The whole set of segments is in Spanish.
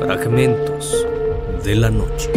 Fragmentos de la noche.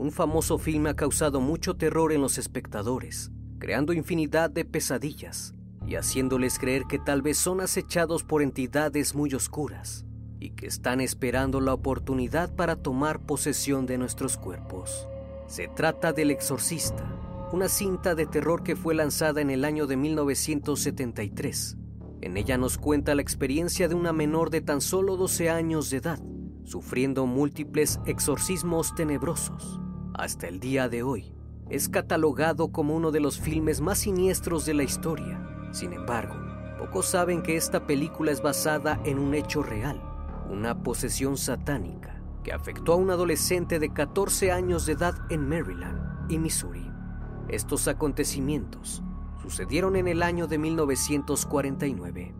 Un famoso filme ha causado mucho terror en los espectadores, creando infinidad de pesadillas y haciéndoles creer que tal vez son acechados por entidades muy oscuras y que están esperando la oportunidad para tomar posesión de nuestros cuerpos. Se trata del Exorcista, una cinta de terror que fue lanzada en el año de 1973. En ella nos cuenta la experiencia de una menor de tan solo 12 años de edad, sufriendo múltiples exorcismos tenebrosos hasta el día de hoy, es catalogado como uno de los filmes más siniestros de la historia. Sin embargo, pocos saben que esta película es basada en un hecho real, una posesión satánica que afectó a un adolescente de 14 años de edad en Maryland y Missouri. Estos acontecimientos sucedieron en el año de 1949.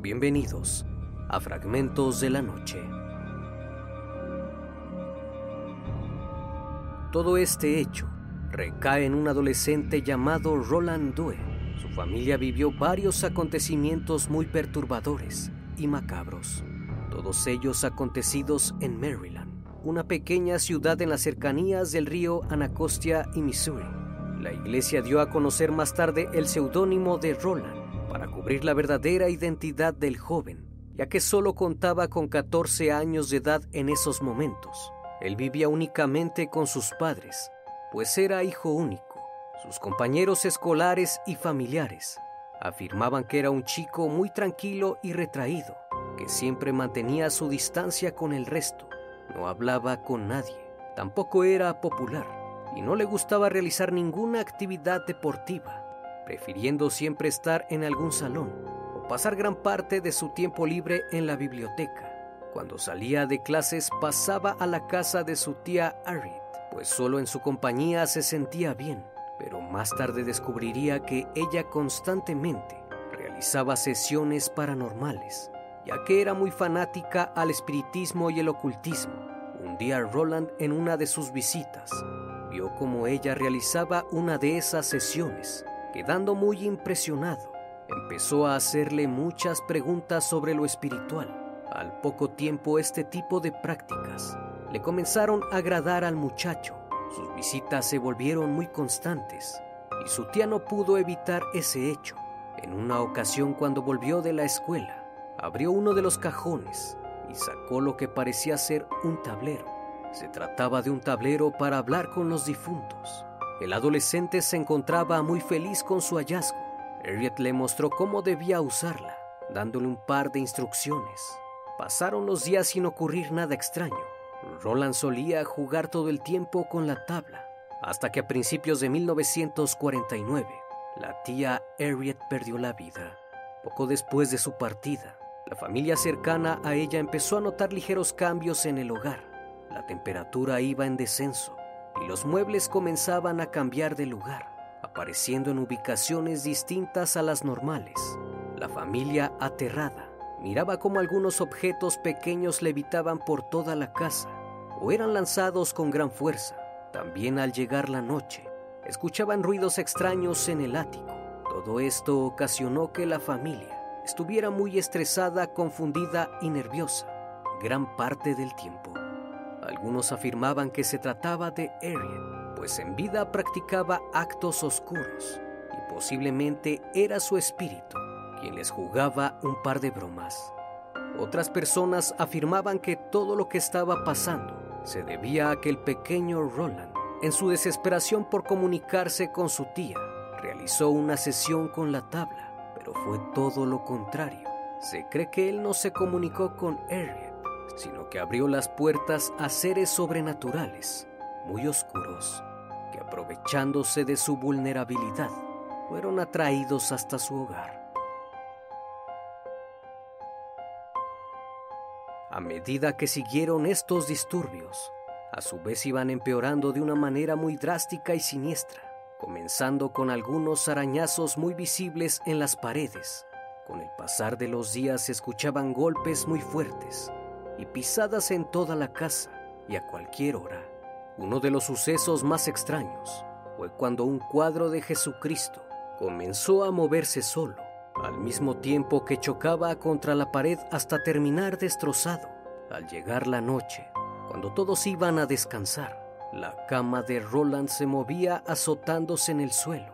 Bienvenidos a Fragmentos de la Noche. Todo este hecho recae en un adolescente llamado Roland Due. Su familia vivió varios acontecimientos muy perturbadores y macabros, todos ellos acontecidos en Maryland, una pequeña ciudad en las cercanías del río Anacostia y Missouri. La iglesia dio a conocer más tarde el seudónimo de Roland para cubrir la verdadera identidad del joven, ya que solo contaba con 14 años de edad en esos momentos. Él vivía únicamente con sus padres, pues era hijo único. Sus compañeros escolares y familiares afirmaban que era un chico muy tranquilo y retraído, que siempre mantenía su distancia con el resto, no hablaba con nadie, tampoco era popular y no le gustaba realizar ninguna actividad deportiva, prefiriendo siempre estar en algún salón o pasar gran parte de su tiempo libre en la biblioteca. Cuando salía de clases pasaba a la casa de su tía Harriet, pues solo en su compañía se sentía bien, pero más tarde descubriría que ella constantemente realizaba sesiones paranormales, ya que era muy fanática al espiritismo y el ocultismo. Un día Roland en una de sus visitas vio cómo ella realizaba una de esas sesiones, quedando muy impresionado. Empezó a hacerle muchas preguntas sobre lo espiritual al poco tiempo este tipo de prácticas le comenzaron a agradar al muchacho. Sus visitas se volvieron muy constantes y su tía no pudo evitar ese hecho. En una ocasión cuando volvió de la escuela, abrió uno de los cajones y sacó lo que parecía ser un tablero. Se trataba de un tablero para hablar con los difuntos. El adolescente se encontraba muy feliz con su hallazgo. Harriet le mostró cómo debía usarla, dándole un par de instrucciones. Pasaron los días sin ocurrir nada extraño. Roland solía jugar todo el tiempo con la tabla, hasta que a principios de 1949, la tía Harriet perdió la vida. Poco después de su partida, la familia cercana a ella empezó a notar ligeros cambios en el hogar. La temperatura iba en descenso y los muebles comenzaban a cambiar de lugar, apareciendo en ubicaciones distintas a las normales. La familia aterrada miraba cómo algunos objetos pequeños levitaban por toda la casa o eran lanzados con gran fuerza. También al llegar la noche, escuchaban ruidos extraños en el ático. Todo esto ocasionó que la familia estuviera muy estresada, confundida y nerviosa gran parte del tiempo. Algunos afirmaban que se trataba de Ariel, pues en vida practicaba actos oscuros y posiblemente era su espíritu quien les jugaba un par de bromas. Otras personas afirmaban que todo lo que estaba pasando se debía a que el pequeño Roland, en su desesperación por comunicarse con su tía, realizó una sesión con la tabla, pero fue todo lo contrario. Se cree que él no se comunicó con Harriet, sino que abrió las puertas a seres sobrenaturales, muy oscuros, que aprovechándose de su vulnerabilidad, fueron atraídos hasta su hogar. A medida que siguieron estos disturbios, a su vez iban empeorando de una manera muy drástica y siniestra, comenzando con algunos arañazos muy visibles en las paredes. Con el pasar de los días se escuchaban golpes muy fuertes y pisadas en toda la casa y a cualquier hora. Uno de los sucesos más extraños fue cuando un cuadro de Jesucristo comenzó a moverse solo, al mismo tiempo que chocaba contra la pared hasta terminar destrozado. Al llegar la noche, cuando todos iban a descansar, la cama de Roland se movía azotándose en el suelo.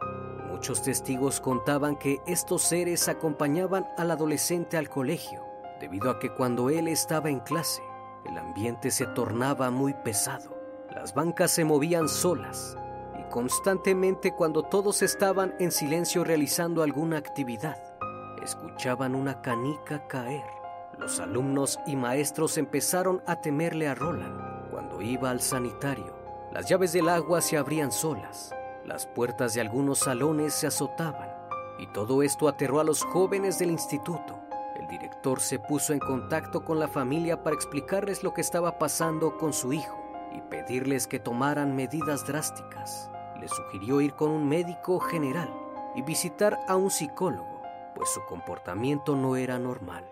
Muchos testigos contaban que estos seres acompañaban al adolescente al colegio, debido a que cuando él estaba en clase, el ambiente se tornaba muy pesado. Las bancas se movían solas y constantemente cuando todos estaban en silencio realizando alguna actividad, escuchaban una canica caer. Los alumnos y maestros empezaron a temerle a Roland cuando iba al sanitario. Las llaves del agua se abrían solas, las puertas de algunos salones se azotaban y todo esto aterró a los jóvenes del instituto. El director se puso en contacto con la familia para explicarles lo que estaba pasando con su hijo y pedirles que tomaran medidas drásticas. Les sugirió ir con un médico general y visitar a un psicólogo, pues su comportamiento no era normal.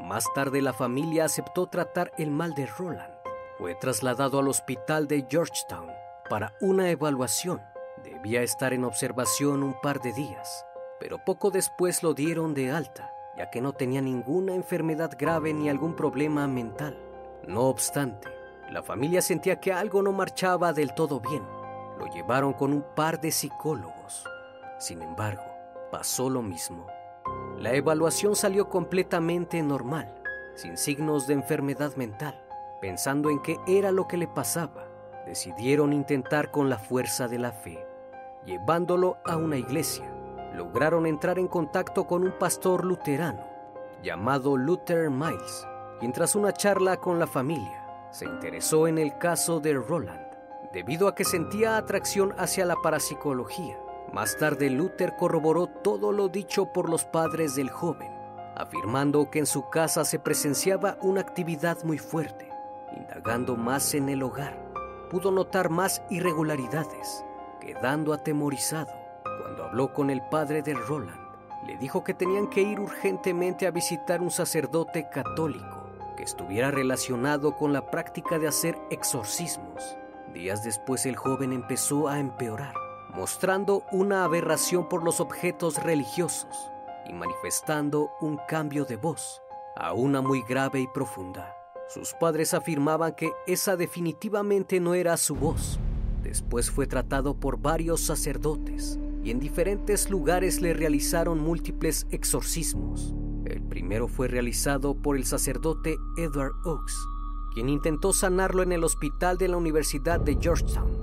Más tarde la familia aceptó tratar el mal de Roland. Fue trasladado al hospital de Georgetown para una evaluación. Debía estar en observación un par de días, pero poco después lo dieron de alta, ya que no tenía ninguna enfermedad grave ni algún problema mental. No obstante, la familia sentía que algo no marchaba del todo bien. Lo llevaron con un par de psicólogos. Sin embargo, pasó lo mismo. La evaluación salió completamente normal, sin signos de enfermedad mental. Pensando en qué era lo que le pasaba, decidieron intentar con la fuerza de la fe. Llevándolo a una iglesia, lograron entrar en contacto con un pastor luterano llamado Luther Miles, quien tras una charla con la familia se interesó en el caso de Roland, debido a que sentía atracción hacia la parapsicología. Más tarde Luther corroboró todo lo dicho por los padres del joven, afirmando que en su casa se presenciaba una actividad muy fuerte. Indagando más en el hogar, pudo notar más irregularidades, quedando atemorizado. Cuando habló con el padre de Roland, le dijo que tenían que ir urgentemente a visitar un sacerdote católico que estuviera relacionado con la práctica de hacer exorcismos. Días después el joven empezó a empeorar, mostrando una aberración por los objetos religiosos y manifestando un cambio de voz, a una muy grave y profunda. Sus padres afirmaban que esa definitivamente no era su voz. Después fue tratado por varios sacerdotes y en diferentes lugares le realizaron múltiples exorcismos. El primero fue realizado por el sacerdote Edward Oakes, quien intentó sanarlo en el hospital de la Universidad de Georgetown.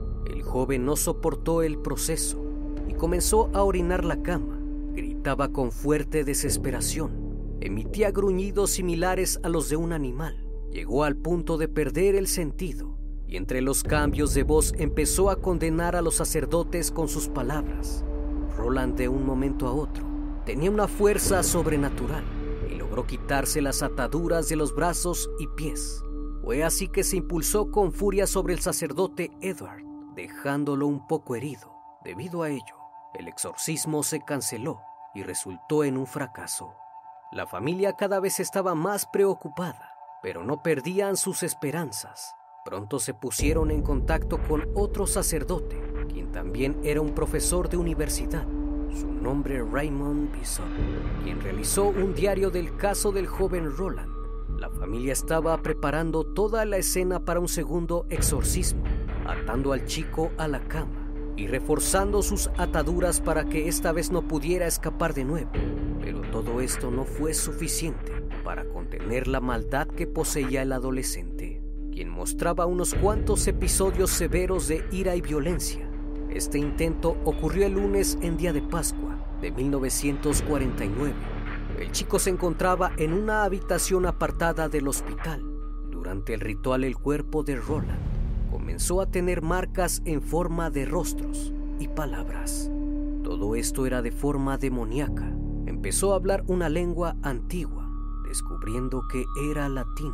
Joven no soportó el proceso y comenzó a orinar la cama. Gritaba con fuerte desesperación. Emitía gruñidos similares a los de un animal llegó al punto de perder el sentido y entre los cambios de voz empezó a condenar a los sacerdotes con sus palabras. Roland de un momento a otro tenía una fuerza sobrenatural y logró quitarse las ataduras de los brazos y pies. Fue así que se impulsó con furia sobre el sacerdote Edward, dejándolo un poco herido. Debido a ello, el exorcismo se canceló y resultó en un fracaso. La familia cada vez estaba más preocupada pero no perdían sus esperanzas. Pronto se pusieron en contacto con otro sacerdote, quien también era un profesor de universidad, su nombre Raymond Bison, quien realizó un diario del caso del joven Roland. La familia estaba preparando toda la escena para un segundo exorcismo, atando al chico a la cama y reforzando sus ataduras para que esta vez no pudiera escapar de nuevo. Pero todo esto no fue suficiente para contener la maldad que poseía el adolescente, quien mostraba unos cuantos episodios severos de ira y violencia. Este intento ocurrió el lunes en día de Pascua de 1949. El chico se encontraba en una habitación apartada del hospital. Durante el ritual el cuerpo de Roland comenzó a tener marcas en forma de rostros y palabras. Todo esto era de forma demoníaca. Empezó a hablar una lengua antigua descubriendo que era latín.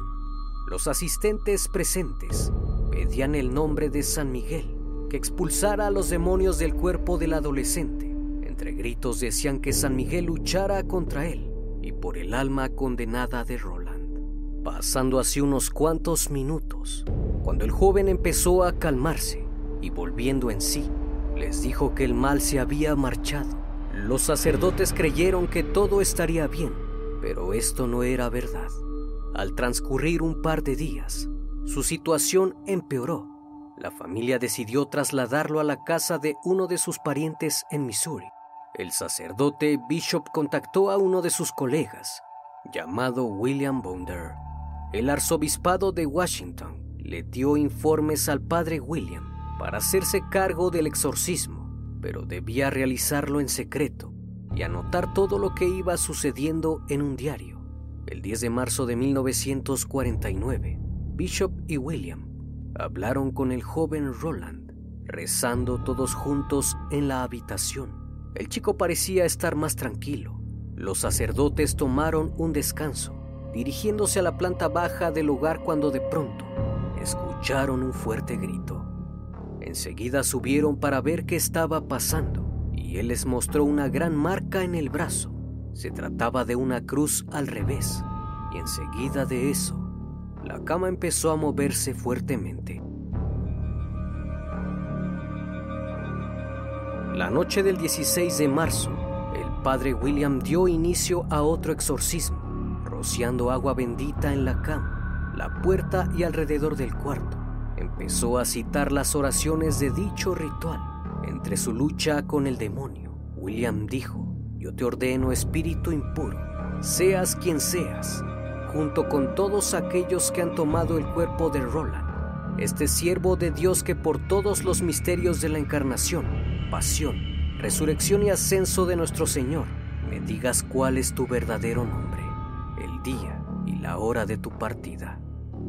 Los asistentes presentes pedían el nombre de San Miguel, que expulsara a los demonios del cuerpo del adolescente. Entre gritos decían que San Miguel luchara contra él y por el alma condenada de Roland. Pasando así unos cuantos minutos, cuando el joven empezó a calmarse y volviendo en sí, les dijo que el mal se había marchado. Los sacerdotes creyeron que todo estaría bien, pero esto no era verdad. Al transcurrir un par de días, su situación empeoró. La familia decidió trasladarlo a la casa de uno de sus parientes en Missouri. El sacerdote Bishop contactó a uno de sus colegas, llamado William Bonder. El arzobispado de Washington le dio informes al padre William para hacerse cargo del exorcismo, pero debía realizarlo en secreto y anotar todo lo que iba sucediendo en un diario. El 10 de marzo de 1949, Bishop y William hablaron con el joven Roland, rezando todos juntos en la habitación. El chico parecía estar más tranquilo. Los sacerdotes tomaron un descanso, dirigiéndose a la planta baja del hogar cuando de pronto escucharon un fuerte grito. Enseguida subieron para ver qué estaba pasando y él les mostró una gran marca en el brazo. Se trataba de una cruz al revés y enseguida de eso, la cama empezó a moverse fuertemente. La noche del 16 de marzo, el padre William dio inicio a otro exorcismo, rociando agua bendita en la cama, la puerta y alrededor del cuarto empezó a citar las oraciones de dicho ritual. Entre su lucha con el demonio, William dijo, yo te ordeno espíritu impuro, seas quien seas, junto con todos aquellos que han tomado el cuerpo de Roland, este siervo de Dios que por todos los misterios de la encarnación, pasión, resurrección y ascenso de nuestro Señor, me digas cuál es tu verdadero nombre, el día y la hora de tu partida.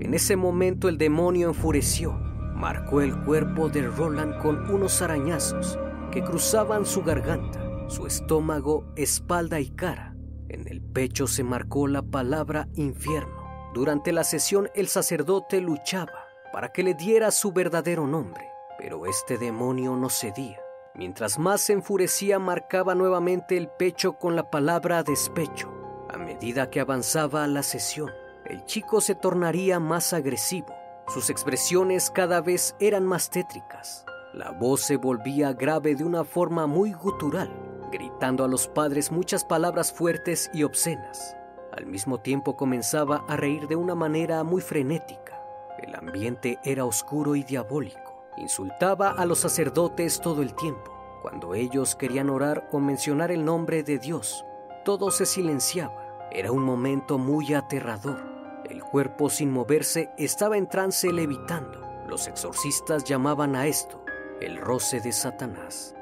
En ese momento el demonio enfureció, marcó el cuerpo de Roland con unos arañazos que cruzaban su garganta, su estómago, espalda y cara. En el pecho se marcó la palabra infierno. Durante la sesión el sacerdote luchaba para que le diera su verdadero nombre, pero este demonio no cedía. Mientras más se enfurecía marcaba nuevamente el pecho con la palabra despecho. A medida que avanzaba la sesión, el chico se tornaría más agresivo. Sus expresiones cada vez eran más tétricas. La voz se volvía grave de una forma muy gutural, gritando a los padres muchas palabras fuertes y obscenas. Al mismo tiempo comenzaba a reír de una manera muy frenética. El ambiente era oscuro y diabólico. Insultaba a los sacerdotes todo el tiempo. Cuando ellos querían orar o mencionar el nombre de Dios, todo se silenciaba. Era un momento muy aterrador. El cuerpo sin moverse estaba en trance levitando. Los exorcistas llamaban a esto el roce de Satanás.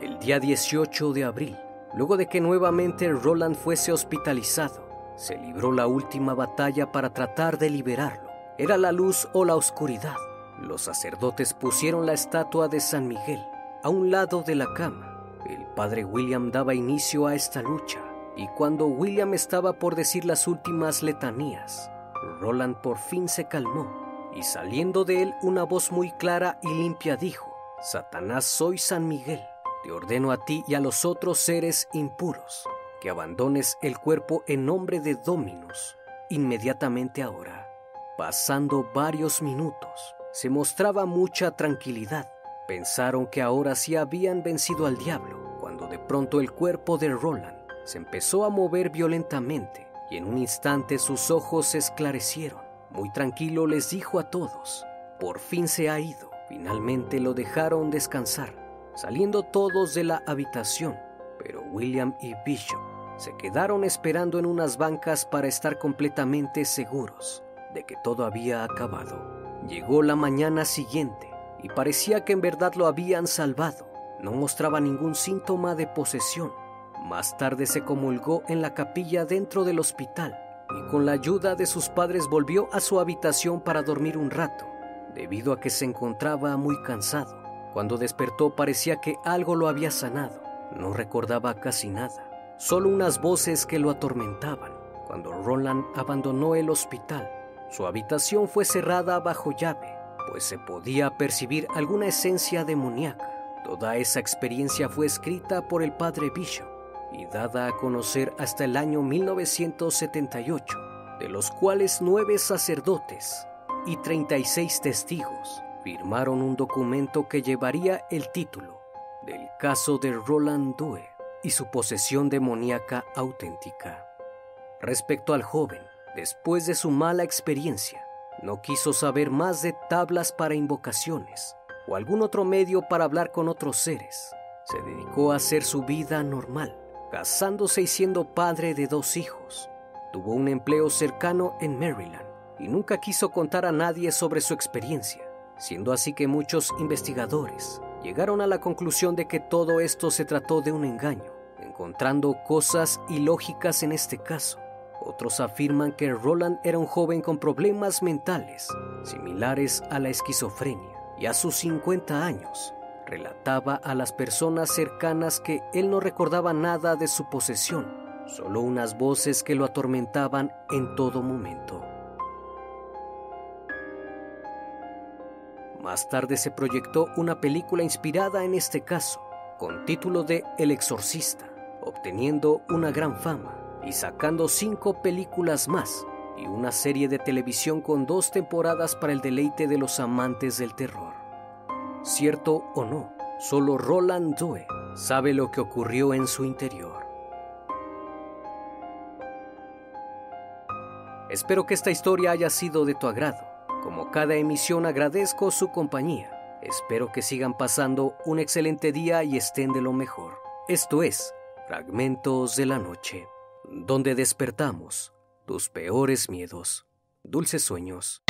El día 18 de abril, luego de que nuevamente Roland fuese hospitalizado, se libró la última batalla para tratar de liberarlo. Era la luz o la oscuridad. Los sacerdotes pusieron la estatua de San Miguel a un lado de la cama. Padre William daba inicio a esta lucha y cuando William estaba por decir las últimas letanías, Roland por fin se calmó y saliendo de él una voz muy clara y limpia dijo, Satanás soy San Miguel, te ordeno a ti y a los otros seres impuros que abandones el cuerpo en nombre de Dominus inmediatamente ahora. Pasando varios minutos, se mostraba mucha tranquilidad. Pensaron que ahora sí habían vencido al diablo, pronto el cuerpo de Roland se empezó a mover violentamente y en un instante sus ojos se esclarecieron. Muy tranquilo les dijo a todos, por fin se ha ido. Finalmente lo dejaron descansar, saliendo todos de la habitación, pero William y Bishop se quedaron esperando en unas bancas para estar completamente seguros de que todo había acabado. Llegó la mañana siguiente y parecía que en verdad lo habían salvado. No mostraba ningún síntoma de posesión más tarde se comulgó en la capilla dentro del hospital y con la ayuda de sus padres volvió a su habitación para dormir un rato, debido a que se encontraba muy cansado. Cuando despertó parecía que algo lo había sanado. No recordaba casi nada. solo unas voces que lo atormentaban. Cuando Roland abandonó el hospital, su habitación fue cerrada bajo llave, pues se podía percibir alguna esencia demoníaca. Toda esa experiencia fue escrita por el padre Bishop y dada a conocer hasta el año 1978, de los cuales nueve sacerdotes y 36 testigos firmaron un documento que llevaría el título del caso de Roland Due y su posesión demoníaca auténtica. Respecto al joven, después de su mala experiencia, no quiso saber más de tablas para invocaciones o algún otro medio para hablar con otros seres. Se dedicó a hacer su vida normal, casándose y siendo padre de dos hijos. Tuvo un empleo cercano en Maryland y nunca quiso contar a nadie sobre su experiencia, siendo así que muchos investigadores llegaron a la conclusión de que todo esto se trató de un engaño, encontrando cosas ilógicas en este caso. Otros afirman que Roland era un joven con problemas mentales, similares a la esquizofrenia, y a sus 50 años relataba a las personas cercanas que él no recordaba nada de su posesión, solo unas voces que lo atormentaban en todo momento. Más tarde se proyectó una película inspirada en este caso, con título de El Exorcista, obteniendo una gran fama y sacando cinco películas más y una serie de televisión con dos temporadas para el deleite de los amantes del terror. Cierto o no, solo Roland Due sabe lo que ocurrió en su interior. Espero que esta historia haya sido de tu agrado. Como cada emisión agradezco su compañía. Espero que sigan pasando un excelente día y estén de lo mejor. Esto es Fragmentos de la Noche, donde despertamos tus peores miedos. Dulces sueños.